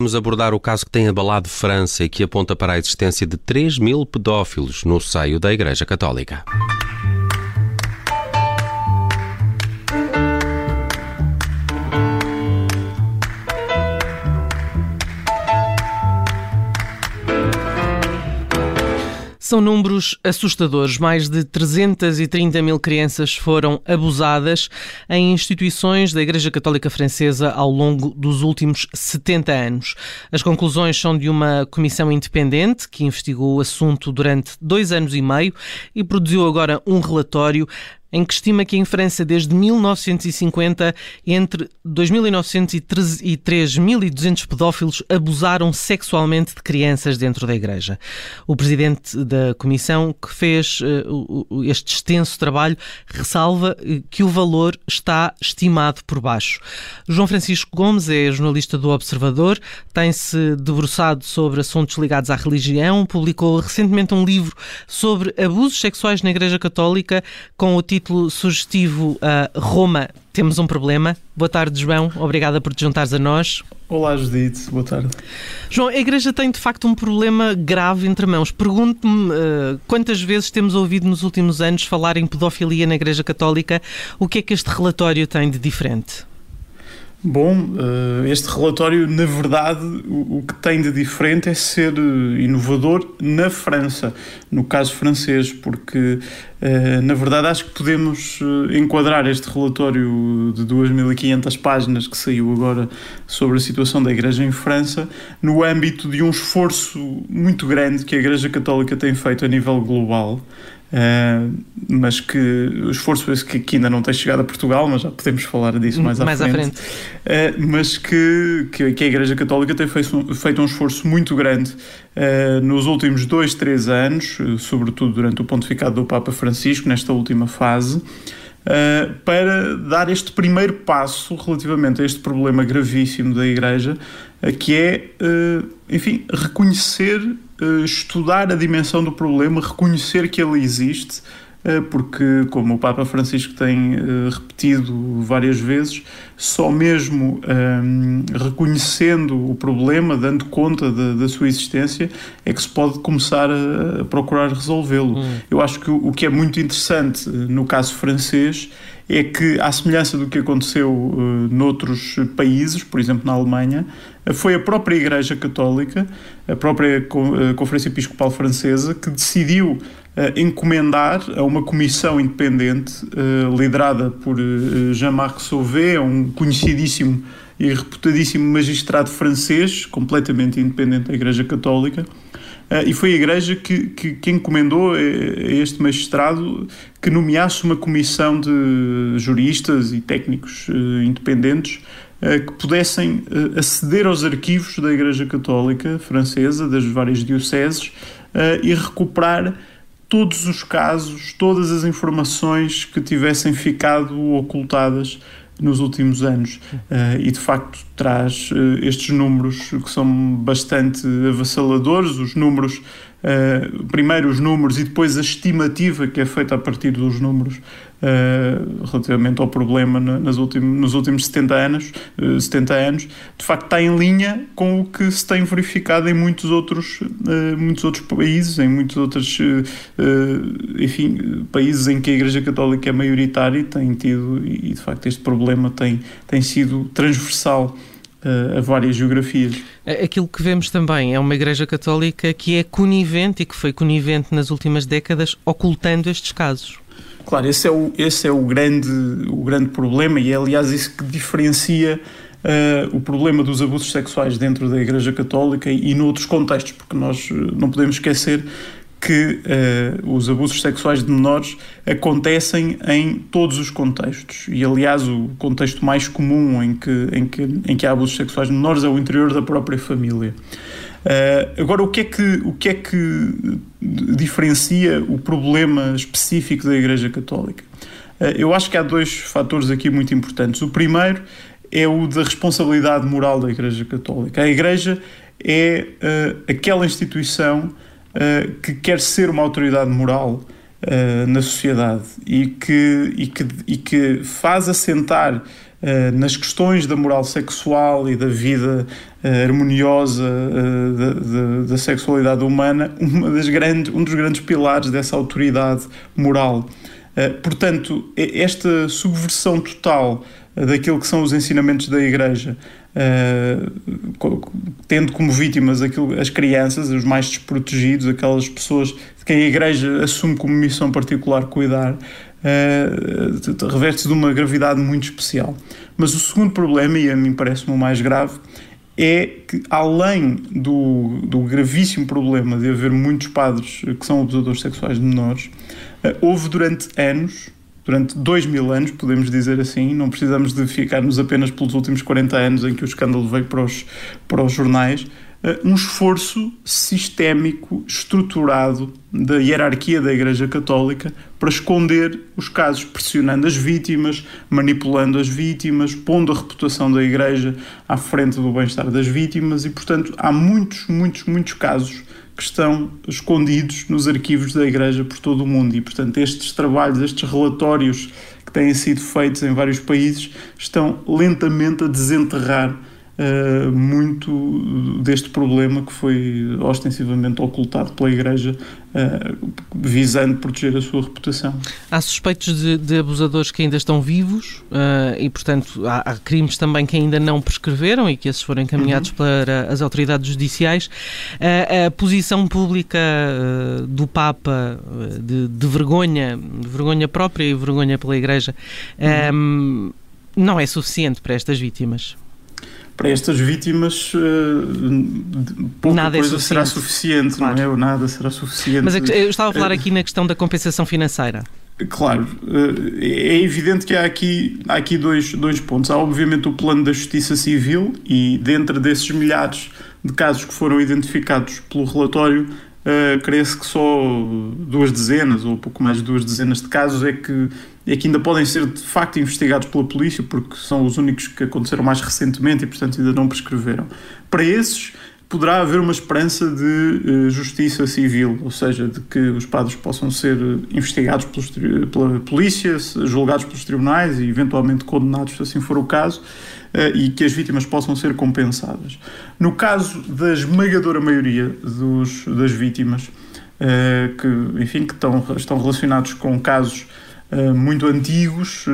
Vamos abordar o caso que tem abalado França e que aponta para a existência de 3 mil pedófilos no seio da Igreja Católica. São números assustadores. Mais de 330 mil crianças foram abusadas em instituições da Igreja Católica Francesa ao longo dos últimos 70 anos. As conclusões são de uma comissão independente que investigou o assunto durante dois anos e meio e produziu agora um relatório em que estima que em França, desde 1950, entre 2.900 e 3.200 pedófilos abusaram sexualmente de crianças dentro da Igreja. O presidente da comissão que fez uh, este extenso trabalho ressalva eh, que o valor está estimado por baixo. João Francisco Gomes é jornalista do Observador, tem-se debruçado sobre assuntos ligados à religião, publicou recentemente um livro sobre abusos sexuais na Igreja Católica com o título título sugestivo uh, Roma, temos um problema. Boa tarde, João. Obrigada por te juntares a nós. Olá, Judite. Boa tarde. João, a Igreja tem de facto um problema grave entre mãos. Pergunto-me uh, quantas vezes temos ouvido nos últimos anos falar em pedofilia na Igreja Católica. O que é que este relatório tem de diferente? Bom, eh, este relatório, na verdade, o que tem de diferente é ser eh, inovador na França, no caso francês, porque, eh, na verdade, acho que podemos enquadrar este relatório de 2.500 páginas que saiu agora sobre a situação da Igreja em França no âmbito de um esforço muito grande que a Igreja Católica tem feito a nível global Uh, mas que o esforço esse que, que, ainda não tem chegado a Portugal, mas já podemos falar disso mais, mais à frente. À frente. Uh, mas que, que, que, a Igreja Católica tem feito, feito um esforço muito grande uh, nos últimos dois, três anos, sobretudo durante o pontificado do Papa Francisco, nesta última fase, para dar este primeiro passo relativamente a este problema gravíssimo da Igreja, que é, enfim, reconhecer estudar a dimensão do problema, reconhecer que ele existe, eh, porque, como o Papa Francisco tem eh, repetido várias vezes, só mesmo um, reconhecendo o problema, dando conta da, da, sua existência, é que se pode começar a, a procurar resolvê-lo. Hum. Eu acho que o, o, que é muito interessante no caso francês é que, à semelhança do que aconteceu uh, noutros países, por exemplo na Alemanha, foi a própria Igreja Católica, a própria Conferência Episcopal Francesa, que decidiu encomendar a uma comissão independente uh, liderada por uh, Jean-Marc Sauvé, um conhecidíssimo e reputadíssimo magistrado francês, completamente independente da Igreja Católica. Uh, e foi a Igreja que, que, que encomendou a, este magistrado que nomeasse uma comissão de juristas e técnicos independentes que pudessem aceder aos arquivos da Igreja Católica Francesa, das várias dioceses, e recuperar todos os casos, todas as informações que tivessem ficado ocultadas nos últimos anos. Uh, e de facto traz uh, estes números que são bastante avassaladores, os números uh, primeiro os números e depois a estimativa que é feita a partir dos números uh, relativamente ao problema nas nos últimos 70 anos, uh, eh, 70 anos, de facto está em linha com o que se tem verificado em muitos outros, uh, muitos outros países, em muitos outros enfim, países em que a Igreja Católica é maioritária e tem tido, e de facto este problema tem, tem sido transversal a várias geografias. Aquilo que vemos também é uma Igreja Católica que é conivente e que foi conivente nas últimas décadas, ocultando estes casos. Claro, esse é o, esse é o, grande, o grande problema e é, aliás, isso que diferencia uh, o problema dos abusos sexuais dentro da Igreja Católica e, noutros contextos, porque nós eh, não podemos esquecer que uh, os abusos sexuais de menores acontecem em todos os contextos. E, aliás, o contexto mais comum em que, em que, em que há abusos sexuais de menores é o interior da própria família. Uh, agora, o que, é que, o que é que diferencia o problema específico da Igreja Católica? Uh, eu acho que há dois fatores aqui muito importantes. O primeiro é o da responsabilidade moral da Igreja Católica. A Igreja é uh, aquela instituição que quer ser uma autoridade moral na sociedade e que, e, que, e que faz assentar nas questões da moral sexual e da vida harmoniosa da, da, da, sexualidade humana, uma das grandes, um dos grandes pilares dessa autoridade moral. Portanto, esta subversão total daquilo que são os ensinamentos da Igreja, uh, tendo como vítimas aquilo, as crianças, os mais desprotegidos, aquelas pessoas de quem a Igreja assume como missão particular cuidar, uh, reverte-se de uma gravidade muito especial. Mas o segundo problema, e a mim parece-me o mais grave, é que, além do, do gravíssimo problema de haver muitos padres que são abusadores sexuais de menores, uh, houve durante anos durante dois mil anos, podemos dizer assim, não precisamos de ficarmos apenas pelos últimos 40 anos em que o escândalo veio para os, para os jornais, uh, um esforço sistémico, estruturado da hierarquia da Igreja Católica para esconder os casos, pressionando as vítimas, manipulando as vítimas, pondo a reputação da Igreja à frente do bem-estar das vítimas. E, portanto, há muitos, muitos, muitos casos que estão escondidos nos arquivos da Igreja por todo o mundo. E, portanto, estes trabalhos, estes relatórios que têm sido feitos em vários países, estão lentamente a desenterrar uh, muito deste problema que foi ostensivamente ocultado pela Igreja, uh, visando proteger a sua reputação. Há suspeitos de, de abusadores que ainda estão vivos uh, e, portanto, há, há, crimes também que ainda não prescreveram e que esses foram encaminhados uhum. para as autoridades judiciais. a posição pública do Papa de, de, vergonha, vergonha própria e vergonha pela Igreja, uhum. não é suficiente para estas vítimas para estas vítimas uh, pouca nada é coisa é será suficiente, claro. não é? Ou nada será suficiente. Mas eu estava a falar aqui na questão da compensação financeira. Claro, uh, é evidente que há aqui, há aqui dois, dois pontos. Há obviamente o plano da justiça civil e dentro desses milhares de casos que foram identificados pelo relatório, uh, crê-se que só duas dezenas ou pouco mais de duas dezenas de casos é que, é que ainda podem ser de facto investigados pela polícia, porque são os únicos que aconteceram mais recentemente e, portanto, ainda não prescreveram. Para esses, poderá haver uma esperança de uh, justiça civil, ou seja, de que os padres possam ser investigados pelos, pela polícia, julgados pelos tribunais e eventualmente condenados, se assim for o caso, uh, e que as vítimas possam ser compensadas. No caso da esmagadora maioria dos, das vítimas, uh, que, enfim, que estão, estão relacionados com casos muito antigos,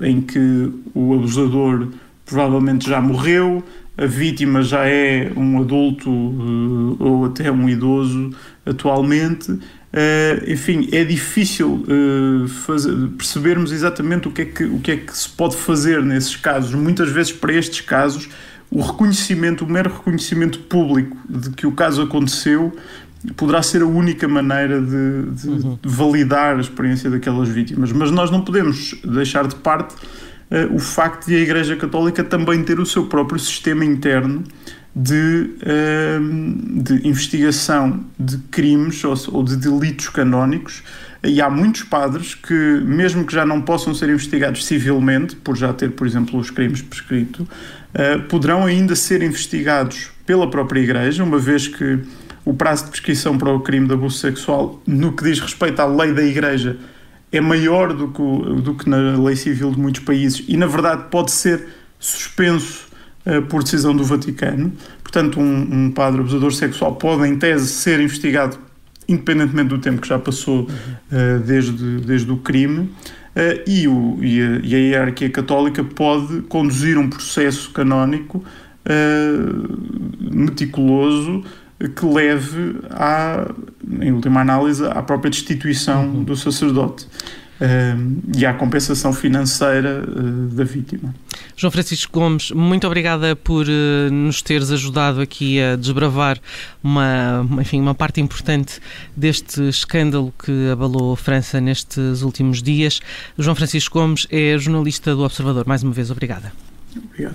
em que o abusador provavelmente já morreu, a vítima já é um adulto uh, ou até um idoso atualmente. Uh, enfim, é difícil uh, fazer, percebermos exatamente o que, é que, o que é que se pode fazer nesses casos. Muitas vezes, para estes casos, o reconhecimento, o mero reconhecimento público de que o caso aconteceu poderá ser a única maneira de, de uhum. validar a experiência daquelas vítimas. Mas nós não podemos deixar de parte o facto de a Igreja Católica também ter o seu próprio sistema interno de, uh, de investigação de crimes ou, de delitos canónicos. E há muitos padres que, mesmo que já não possam ser investigados civilmente, por já ter, por exemplo, os crimes prescritos, uh, poderão ainda ser investigados pela própria Igreja, uma vez que o prazo de prescrição para o crime de abuso sexual, no que diz respeito à lei da Igreja, é maior do que, do que na lei civil de muitos países e, na verdade, pode ser suspenso uh, por decisão do Vaticano. Portanto, um, um, padre abusador sexual pode, em tese, ser investigado independentemente do tempo que já passou uh, desde, desde o crime. Uh, e, o, e, a, e, a, hierarquia católica pode conduzir um processo canónico meticuloso que leve, à, em última análise, à própria destituição uhum. do sacerdote. Uh, e à compensação financeira uh, da vítima. João Francisco Gomes, muito obrigada por uh, nos teres ajudado aqui a desbravar uma, enfim, uma parte importante deste escândalo que abalou a França nestes últimos dias. João Francisco Gomes é jornalista do Observador. Mais uma vez, obrigada. Obrigado.